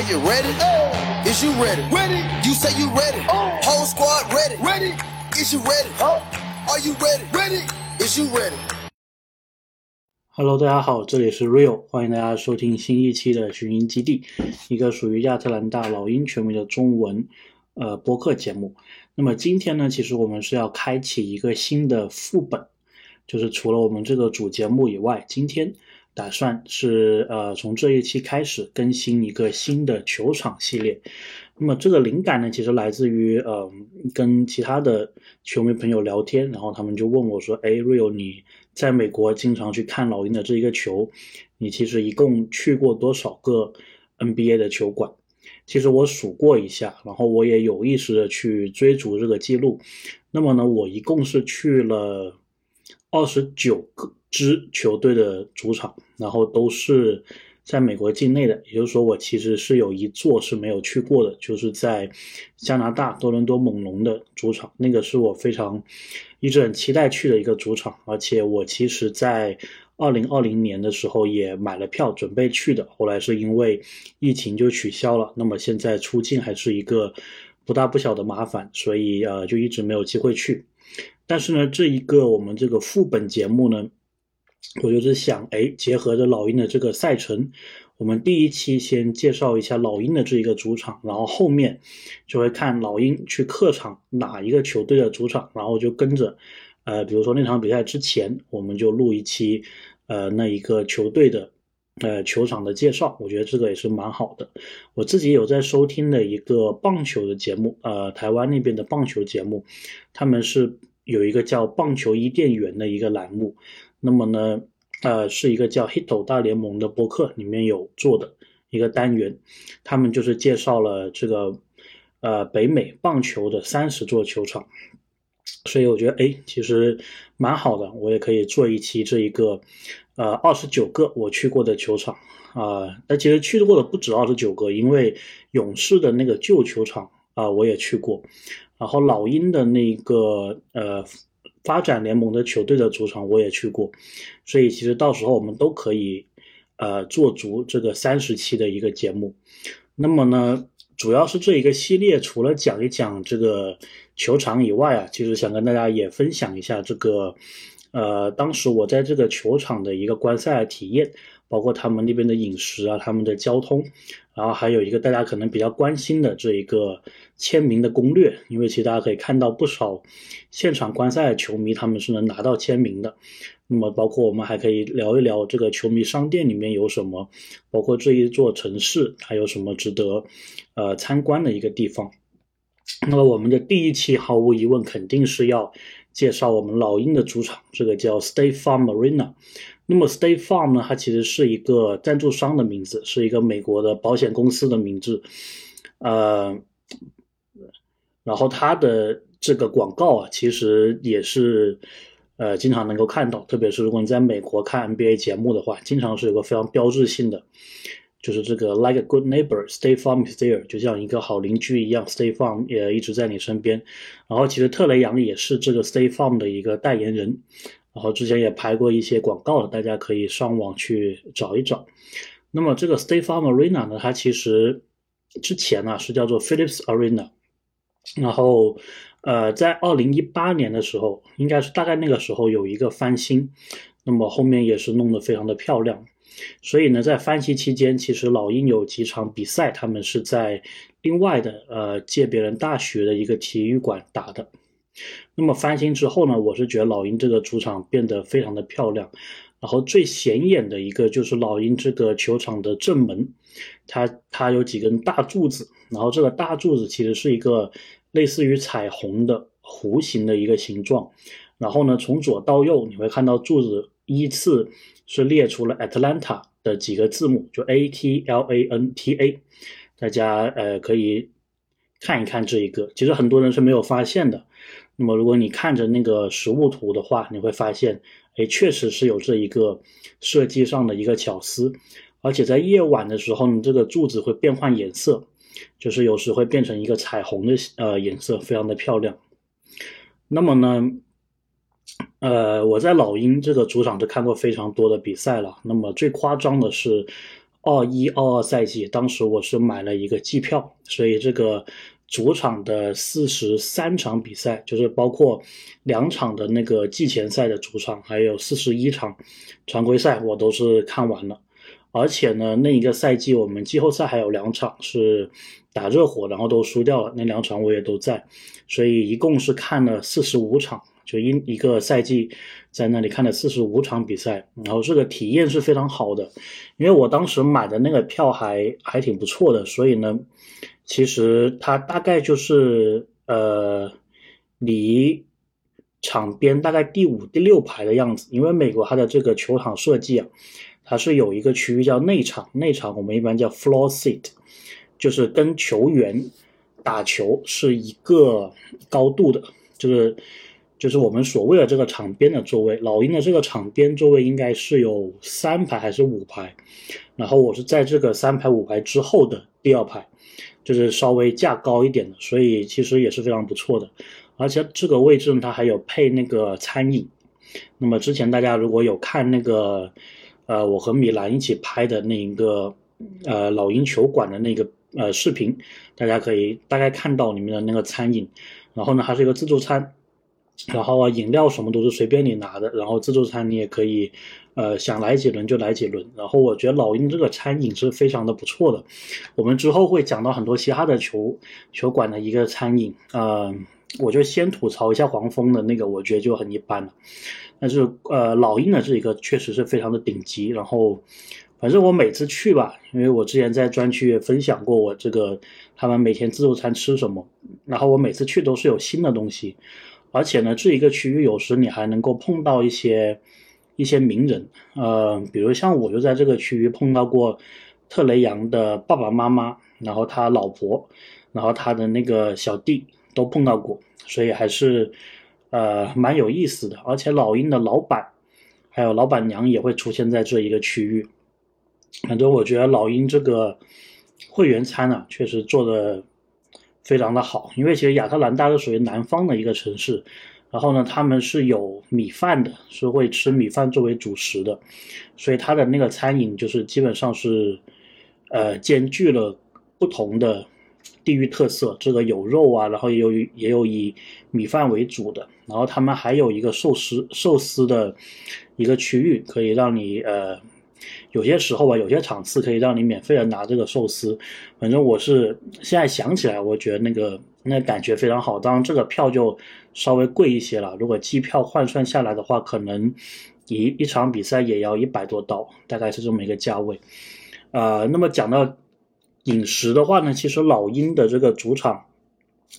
Are you ready? Is you ready? Ready. You say you ready. Oh. Whole squad ready. Ready. Is you ready? Oh. Are you ready? Ready. Is you ready? Hello，大家好，这里是 Real，欢迎大家收听新一期的寻音基地，一个属于亚特兰大老鹰球迷的中文呃播客节目。那么今天呢，其实我们是要开启一个新的副本，就是除了我们这个主节目以外，今天打算是呃从这一期开始更新一个新的球场系列。那么这个灵感呢，其实来自于呃跟其他的球迷朋友聊天，然后他们就问我说：“哎，Real，你在美国经常去看老鹰的这一个球，你其实一共去过多少个 NBA 的球馆？”其实我数过一下，然后我也有意识的去追逐这个记录。那么呢，我一共是去了二十九个支球队的主场，然后都是在美国境内的。也就是说，我其实是有一座是没有去过的，就是在加拿大多伦多猛龙的主场，那个是我非常一直很期待去的一个主场，而且我其实在。二零二零年的时候也买了票准备去的，后来是因为疫情就取消了。那么现在出境还是一个不大不小的麻烦，所以呃就一直没有机会去。但是呢，这一个我们这个副本节目呢，我就是想，哎，结合着老鹰的这个赛程，我们第一期先介绍一下老鹰的这一个主场，然后后面就会看老鹰去客场哪一个球队的主场，然后就跟着，呃，比如说那场比赛之前，我们就录一期。呃，那一个球队的呃球场的介绍，我觉得这个也是蛮好的。我自己有在收听的一个棒球的节目，呃，台湾那边的棒球节目，他们是有一个叫“棒球伊甸园”的一个栏目。那么呢，呃，是一个叫 Hit 大联盟”的播客里面有做的一个单元，他们就是介绍了这个呃北美棒球的三十座球场。所以我觉得，哎，其实蛮好的。我也可以做一期这一个，呃，二十九个我去过的球场啊。那其实去过的不止二十九个，因为勇士的那个旧球场啊，我也去过。然后老鹰的那个呃发展联盟的球队的主场我也去过。所以其实到时候我们都可以呃做足这个三十期的一个节目。那么呢，主要是这一个系列，除了讲一讲这个。球场以外啊，其实想跟大家也分享一下这个，呃，当时我在这个球场的一个观赛体验，包括他们那边的饮食啊，他们的交通，然后还有一个大家可能比较关心的这一个签名的攻略，因为其实大家可以看到不少现场观赛的球迷他们是能拿到签名的。那么包括我们还可以聊一聊这个球迷商店里面有什么，包括这一座城市还有什么值得呃参观的一个地方。那么我们的第一期毫无疑问肯定是要介绍我们老鹰的主场，这个叫 State Farm Arena。那么 State Farm 呢，它其实是一个赞助商的名字，是一个美国的保险公司的名字。呃，然后它的这个广告啊，其实也是呃经常能够看到，特别是如果你在美国看 NBA 节目的话，经常是有个非常标志性的。就是这个 like a good neighbor, State Farm is there，就像一个好邻居一样，State Farm 也一直在你身边。然后其实特雷杨也是这个 State Farm 的一个代言人，然后之前也拍过一些广告，大家可以上网去找一找。那么这个 State Farm Arena 呢，它其实之前呢是叫做 Phillips Arena，然后呃在二零一八年的时候，应该是大概那个时候有一个翻新，那么后面也是弄得非常的漂亮。所以呢，在翻新期间，其实老鹰有几场比赛，他们是在另外的呃借别人大学的一个体育馆打的。那么翻新之后呢，我是觉得老鹰这个主场变得非常的漂亮。然后最显眼的一个就是老鹰这个球场的正门，它它有几根大柱子，然后这个大柱子其实是一个类似于彩虹的弧形的一个形状。然后呢，从左到右你会看到柱子依次。是列出了 Atlanta 的几个字母，就 A T L A N T A，大家呃可以看一看这一个，其实很多人是没有发现的。那么如果你看着那个实物图的话，你会发现，哎，确实是有这一个设计上的一个巧思，而且在夜晚的时候呢，这个柱子会变换颜色，就是有时会变成一个彩虹的呃颜色，非常的漂亮。那么呢？呃，我在老鹰这个主场都看过非常多的比赛了。那么最夸张的是，二一二二赛季，当时我是买了一个季票，所以这个主场的四十三场比赛，就是包括两场的那个季前赛的主场，还有四十一场常规赛，我都是看完了。而且呢，那一个赛季我们季后赛还有两场是打热火，然后都输掉了，那两场我也都在，所以一共是看了四十五场，就一一个赛季在那里看了四十五场比赛，然后这个体验是非常好的，因为我当时买的那个票还还挺不错的，所以呢，其实它大概就是呃离场边大概第五、第六排的样子，因为美国它的这个球场设计啊。它是有一个区域叫内场，内场我们一般叫 floor seat，就是跟球员打球是一个高度的，就是就是我们所谓的这个场边的座位。老鹰的这个场边座位应该是有三排还是五排，然后我是在这个三排五排之后的第二排，就是稍微架高一点的，所以其实也是非常不错的。而且这个位置呢，它还有配那个餐饮。那么之前大家如果有看那个。呃，我和米兰一起拍的那一个，呃，老鹰球馆的那个呃视频，大家可以大概看到里面的那个餐饮，然后呢，它是一个自助餐，然后啊，饮料什么都是随便你拿的，然后自助餐你也可以，呃，想来几轮就来几轮，然后我觉得老鹰这个餐饮是非常的不错的，我们之后会讲到很多其他的球球馆的一个餐饮，呃，我就先吐槽一下黄蜂的那个，我觉得就很一般了。但是，呃，老鹰的这一个确实是非常的顶级。然后，反正我每次去吧，因为我之前在专区也分享过我这个他们每天自助餐吃什么。然后我每次去都是有新的东西，而且呢，这一个区域有时你还能够碰到一些一些名人，呃，比如像我就在这个区域碰到过特雷杨的爸爸妈妈，然后他老婆，然后他的那个小弟都碰到过，所以还是。呃，蛮有意思的，而且老鹰的老板还有老板娘也会出现在这一个区域。反正我觉得老鹰这个会员餐啊，确实做的非常的好。因为其实亚特兰大是属于南方的一个城市，然后呢，他们是有米饭的，是会吃米饭作为主食的，所以他的那个餐饮就是基本上是呃兼具了不同的。地域特色，这个有肉啊，然后也有也有以米饭为主的，然后他们还有一个寿司寿司的一个区域，可以让你呃有些时候吧，有些场次可以让你免费的拿这个寿司。反正我是现在想起来，我觉得那个那感觉非常好。当然这个票就稍微贵一些了，如果机票换算下来的话，可能一一场比赛也要一百多刀，大概是这么一个价位。呃，那么讲到。饮食的话呢，其实老鹰的这个主场，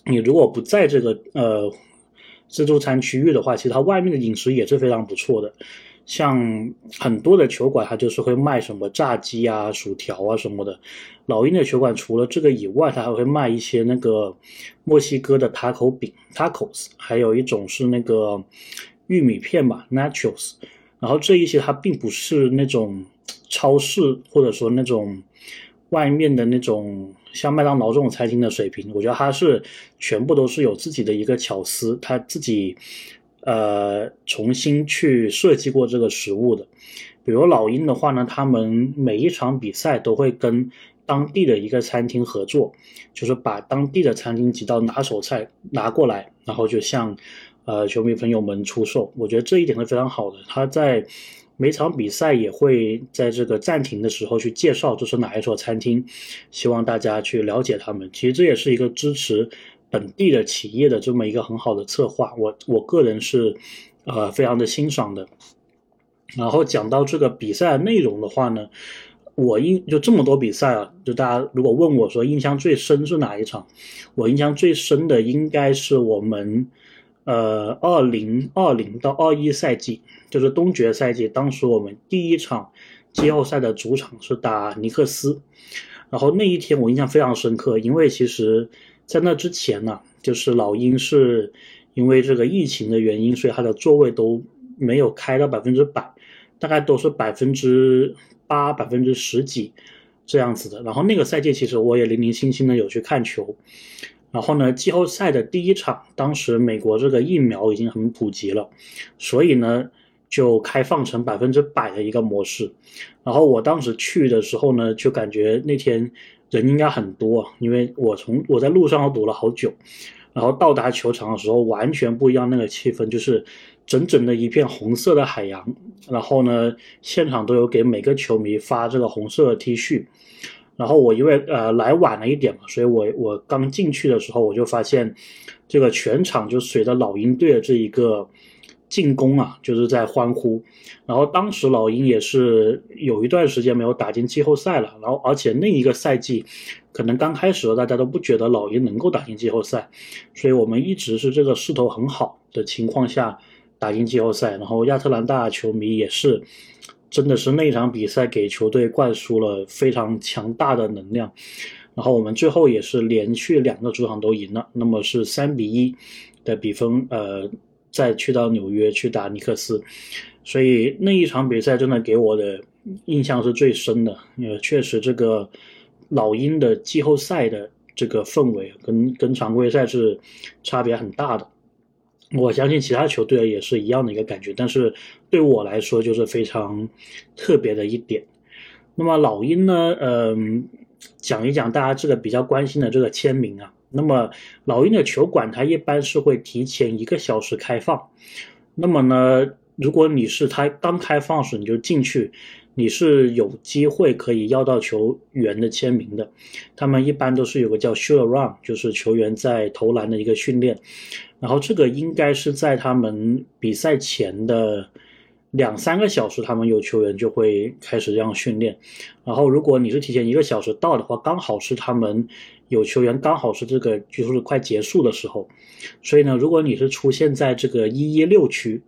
你如果不在这个呃自助餐区域的话，其实它外面的饮食也是非常不错的。像很多的球馆，它就是会卖什么炸鸡啊、薯条啊什么的。老鹰的球馆除了这个以外，它还会卖一些那个墨西哥的塔口饼 （tacos），还有一种是那个玉米片吧 （nachos）。然后这一些它并不是那种超市或者说那种。外面的那种像麦当劳这种餐厅的水平，我觉得它是全部都是有自己的一个巧思，他自己呃重新去设计过这个食物的。比如老鹰的话呢，他们每一场比赛都会跟当地的一个餐厅合作，就是把当地的餐厅几道拿手菜拿过来，然后就向呃球迷朋友们出售。我觉得这一点是非常好的。他在每场比赛也会在这个暂停的时候去介绍这是哪一所餐厅，希望大家去了解他们。其实这也是一个支持本地的企业的这么一个很好的策划，我我个人是呃非常的欣赏的。然后讲到这个比赛内容的话呢，我印就这么多比赛啊，就大家如果问我说印象最深是哪一场，我印象最深的应该是我们。呃，二零二零到二一赛季就是东决赛季，当时我们第一场季后赛的主场是打尼克斯，然后那一天我印象非常深刻，因为其实在那之前呢，就是老鹰是因为这个疫情的原因，所以它的座位都没有开到百分之百，大概都是百分之八、百分之十几这样子的。然后那个赛季其实我也零零星星的有去看球。然后呢，季后赛的第一场，当时美国这个疫苗已经很普及了，所以呢，就开放成百分之百的一个模式。然后我当时去的时候呢，就感觉那天人应该很多，因为我从我在路上堵了好久，然后到达球场的时候完全不一样，那个气氛就是整整的一片红色的海洋。然后呢，现场都有给每个球迷发这个红色的 T 恤。然后我因为呃来晚了一点嘛，所以我我刚进去的时候我就发现，这个全场就随着老鹰队的这一个进攻啊，就是在欢呼。然后当时老鹰也是有一段时间没有打进季后赛了，然后而且那一个赛季，可能刚开始大家都不觉得老鹰能够打进季后赛，所以我们一直是这个势头很好的情况下打进季后赛。然后亚特兰大球迷也是。真的是那场比赛给球队灌输了非常强大的能量，然后我们最后也是连续两个主场都赢了，那么是三比一的比分，呃，再去到纽约去打尼克斯，所以那一场比赛真的给我的印象是最深的，因为，确实这个老鹰的季后赛的这个氛围跟跟常规赛是差别很大的。我相信其他球队也是一样的一个感觉，但是对我来说就是非常特别的一点。那么老鹰呢，嗯，讲一讲大家这个比较关心的这个签名啊。那么老鹰的球馆它一般是会提前一个小时开放。那么呢，如果你是它刚开放时你就进去，你是有机会可以要到球员的签名的。他们一般都是有个叫 shoot around，就是球员在投篮的一个训练。然后这个应该是在他们比赛前的两三个小时，他们有球员就会开始这样训练。然后如果你是提前一个小时到的话，刚好是他们有球员刚好是这个就是快结束的时候。所以呢，如果你是出现在这个一一六区，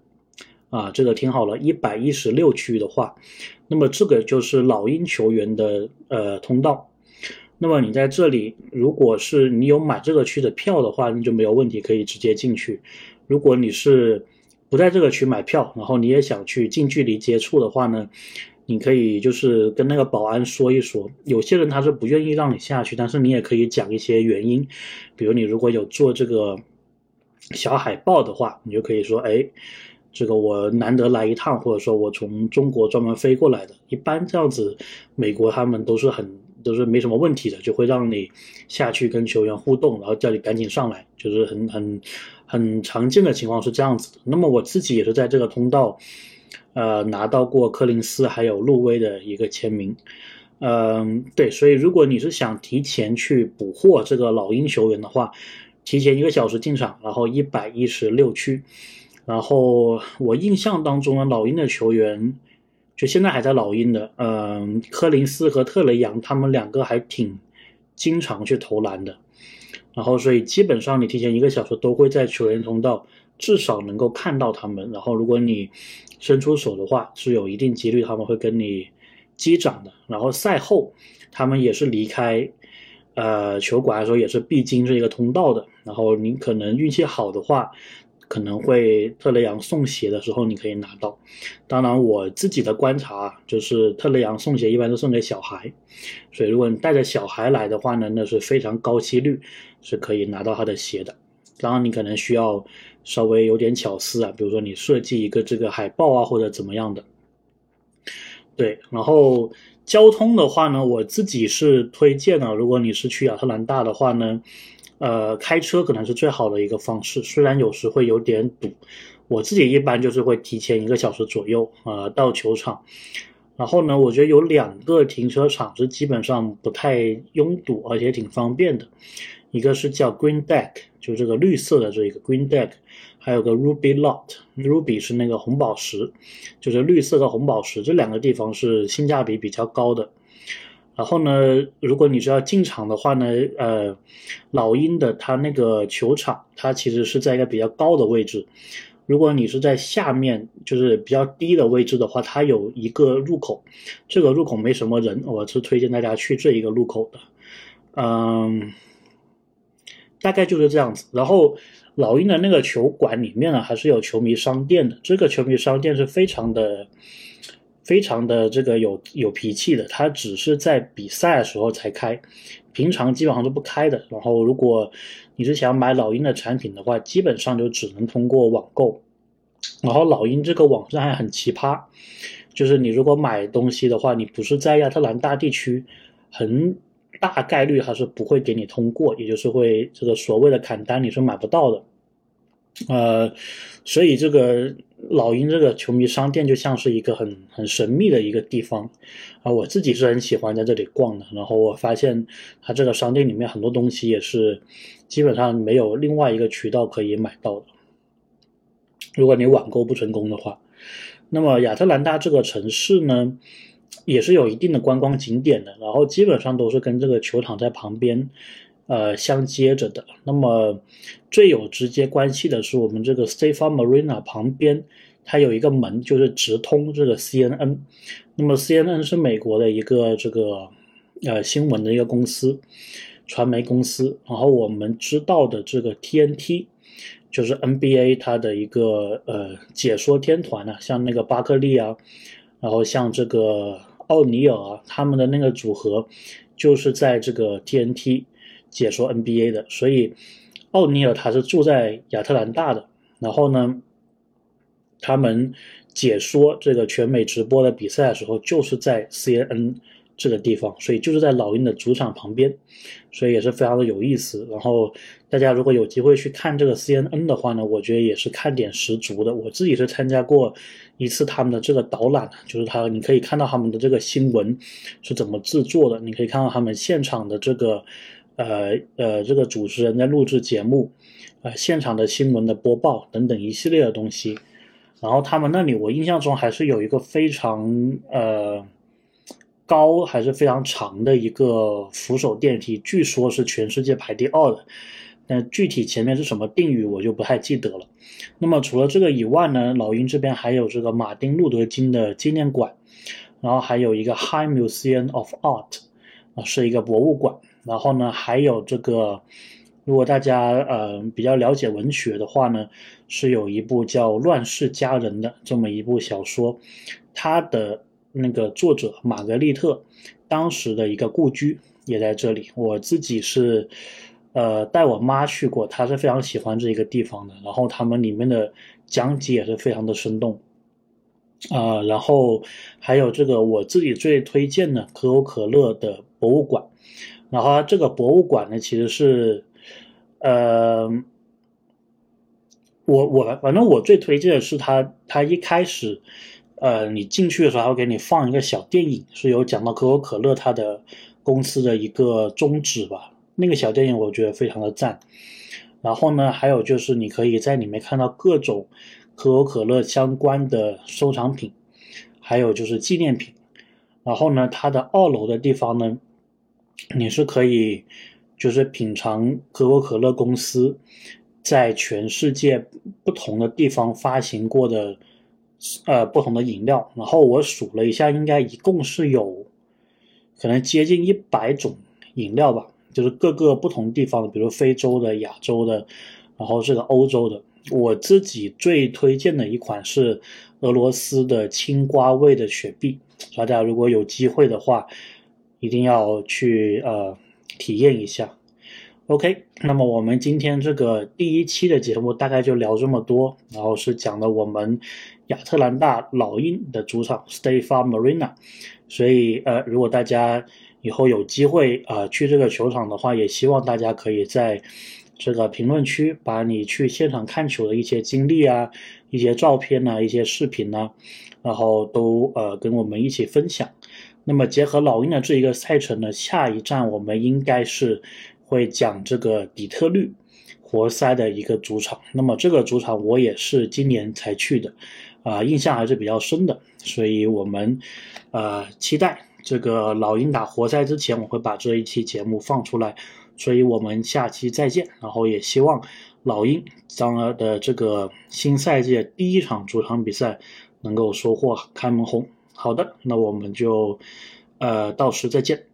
啊，这个听好了，一百一十六区的话，那么这个就是老鹰球员的呃通道。那么你在这里，如果是你有买这个区的票的话，那就没有问题，可以直接进去。如果你是不在这个区买票，然后你也想去近距离接触的话呢，你可以就是跟那个保安说一说。有些人他是不愿意让你下去，但是你也可以讲一些原因，比如你如果有做这个小海报的话，你就可以说，哎，这个我难得来一趟，或者说我从中国专门飞过来的。一般这样子，美国他们都是很。都是没什么问题的，就会让你下去跟球员互动，然后叫你赶紧上来，就是很很很常见的情况是这样子的。那么我自己也是在这个通道，呃，拿到过柯林斯还有路威的一个签名，嗯，对，所以如果你是想提前去捕获这个老鹰球员的话，提前一个小时进场，然后一百一十六区，然后我印象当中的老鹰的球员。就现在还在老鹰的，嗯，科林斯和特雷杨，他们两个还挺经常去投篮的，然后所以基本上你提前一个小时都会在球员通道至少能够看到他们，然后如果你伸出手的话，是有一定几率他们会跟你击掌的，然后赛后他们也是离开呃球馆的时候也是必经这一个通道的，然后你可能运气好的话。可能会特雷杨送鞋的时候，你可以拿到。当然，我自己的观察就是特雷杨送鞋一般都送给小孩，所以如果你带着小孩来的话呢，那是非常高几率是可以拿到他的鞋的。当然，你可能需要稍微有点巧思啊，比如说你设计一个这个海报啊，或者怎么样的。对，然后交通的话呢，我自己是推荐的，如果你是去亚特兰大的话呢。呃，开车可能是最好的一个方式，虽然有时会有点堵。我自己一般就是会提前一个小时左右啊到球场，然后呢，我觉得有两个停车场是基本上不太拥堵，而且挺方便的。一个是叫 Green Deck，就这个绿色的这个 Green Deck，还有个 Ruby Lot，Ruby 是那个红宝石，就是绿色的红宝石，这两个地方是性价比比较高的。然后呢，如果你是要进场的话呢，呃，老鹰的它那个球场，它其实是在一个比较高的位置。如果你是在下面，就是比较低的位置的话，它有一个入口，这个入口没什么人，我是推荐大家去这一个入口的。嗯，大概就是这样子。然后老鹰的那个球馆里面呢，还是有球迷商店的，这个球迷商店是非常的。非常的这个有有脾气的，他只是在比赛的时候才开，平常基本上都不开的。然后，如果你是想买老鹰的产品的话，基本上就只能通过网购。然后老鹰这个网站还很奇葩，就是你如果买东西的话，你不是在亚特兰大地区，很大概率还是不会给你通过，也就是会这个所谓的砍单你是买不到的。呃，所以这个老鹰这个球迷商店就像是一个很很神秘的一个地方啊，我自己是很喜欢在这里逛的。然后我发现它这个商店里面很多东西也是基本上没有另外一个渠道可以买到的。如果你网购不成功的话，那么亚特兰大这个城市呢，也是有一定的观光景点的，然后基本上都是跟这个球场在旁边。呃，相接着的。那么最有直接关系的是，我们这个 s t a f a Marina 旁边，它有一个门，就是直通这个 CNN。那么 CNN 是美国的一个这个呃新闻的一个公司，传媒公司。然后我们知道的这个 TNT，就是 NBA 它的一个呃解说天团啊，像那个巴克利啊，然后像这个奥尼尔啊，他们的那个组合就是在这个 TNT。解说 NBA 的，所以奥尼尔他是住在亚特兰大的，然后呢，他们解说这个全美直播的比赛的时候，就是在 CNN 这个地方，所以就是在老鹰的主场旁边，所以也是非常的有意思。然后大家如果有机会去看这个 CNN 的话呢，我觉得也是看点十足的。我自己是参加过一次他们的这个导览，就是他你可以看到他们的这个新闻是怎么制作的，你可以看到他们现场的这个。呃呃，这个主持人在录制节目，呃，现场的新闻的播报等等一系列的东西。然后他们那里，我印象中还是有一个非常呃高还是非常长的一个扶手电梯，据说是全世界排第二的。但具体前面是什么定语，我就不太记得了。那么除了这个以外呢，老鹰这边还有这个马丁路德金的纪念馆，然后还有一个 High Museum of Art，啊，是一个博物馆。然后呢，还有这个，如果大家呃比较了解文学的话呢，是有一部叫《乱世佳人》的这么一部小说，它的那个作者玛格丽特当时的一个故居也在这里。我自己是呃带我妈去过，她是非常喜欢这一个地方的。然后他们里面的讲解也是非常的生动啊。然后还有这个我自己最推荐的可口可乐的博物馆。然后这个博物馆呢，其实是，呃，我我反正我最推荐的是它，它一开始，呃，你进去的时候，它会给你放一个小电影，是有讲到可口可乐它的公司的一个宗旨吧。那个小电影我觉得非常的赞。然后呢，还有就是你可以在里面看到各种可口可乐相关的收藏品，还有就是纪念品。然后呢，它的二楼的地方呢。你是可以，就是品尝可口可乐公司在全世界不同的地方发行过的呃不同的饮料。然后我数了一下，应该一共是有可能接近一百种饮料吧，就是各个不同地方，比如非洲的、亚洲的，然后这个欧洲的。我自己最推荐的一款是俄罗斯的青瓜味的雪碧，大家如果有机会的话。一定要去呃体验一下，OK。那么我们今天这个第一期的节目大概就聊这么多，然后是讲的我们亚特兰大老鹰的主场 State Farm Marina。所以呃，如果大家以后有机会啊去这个球场的话，也希望大家可以在这个评论区把你去现场看球的一些经历啊、一些照片啊、一些视频呢，然后都呃跟我们一起分享。那么结合老鹰的这一个赛程呢，下一站我们应该是会讲这个底特律活塞的一个主场。那么这个主场我也是今年才去的，啊，印象还是比较深的。所以我们呃期待这个老鹰打活塞之前，我会把这一期节目放出来。所以我们下期再见。然后也希望老鹰将的这个新赛季第一场主场比赛能够收获开门红。好的，那我们就，呃，到时再见。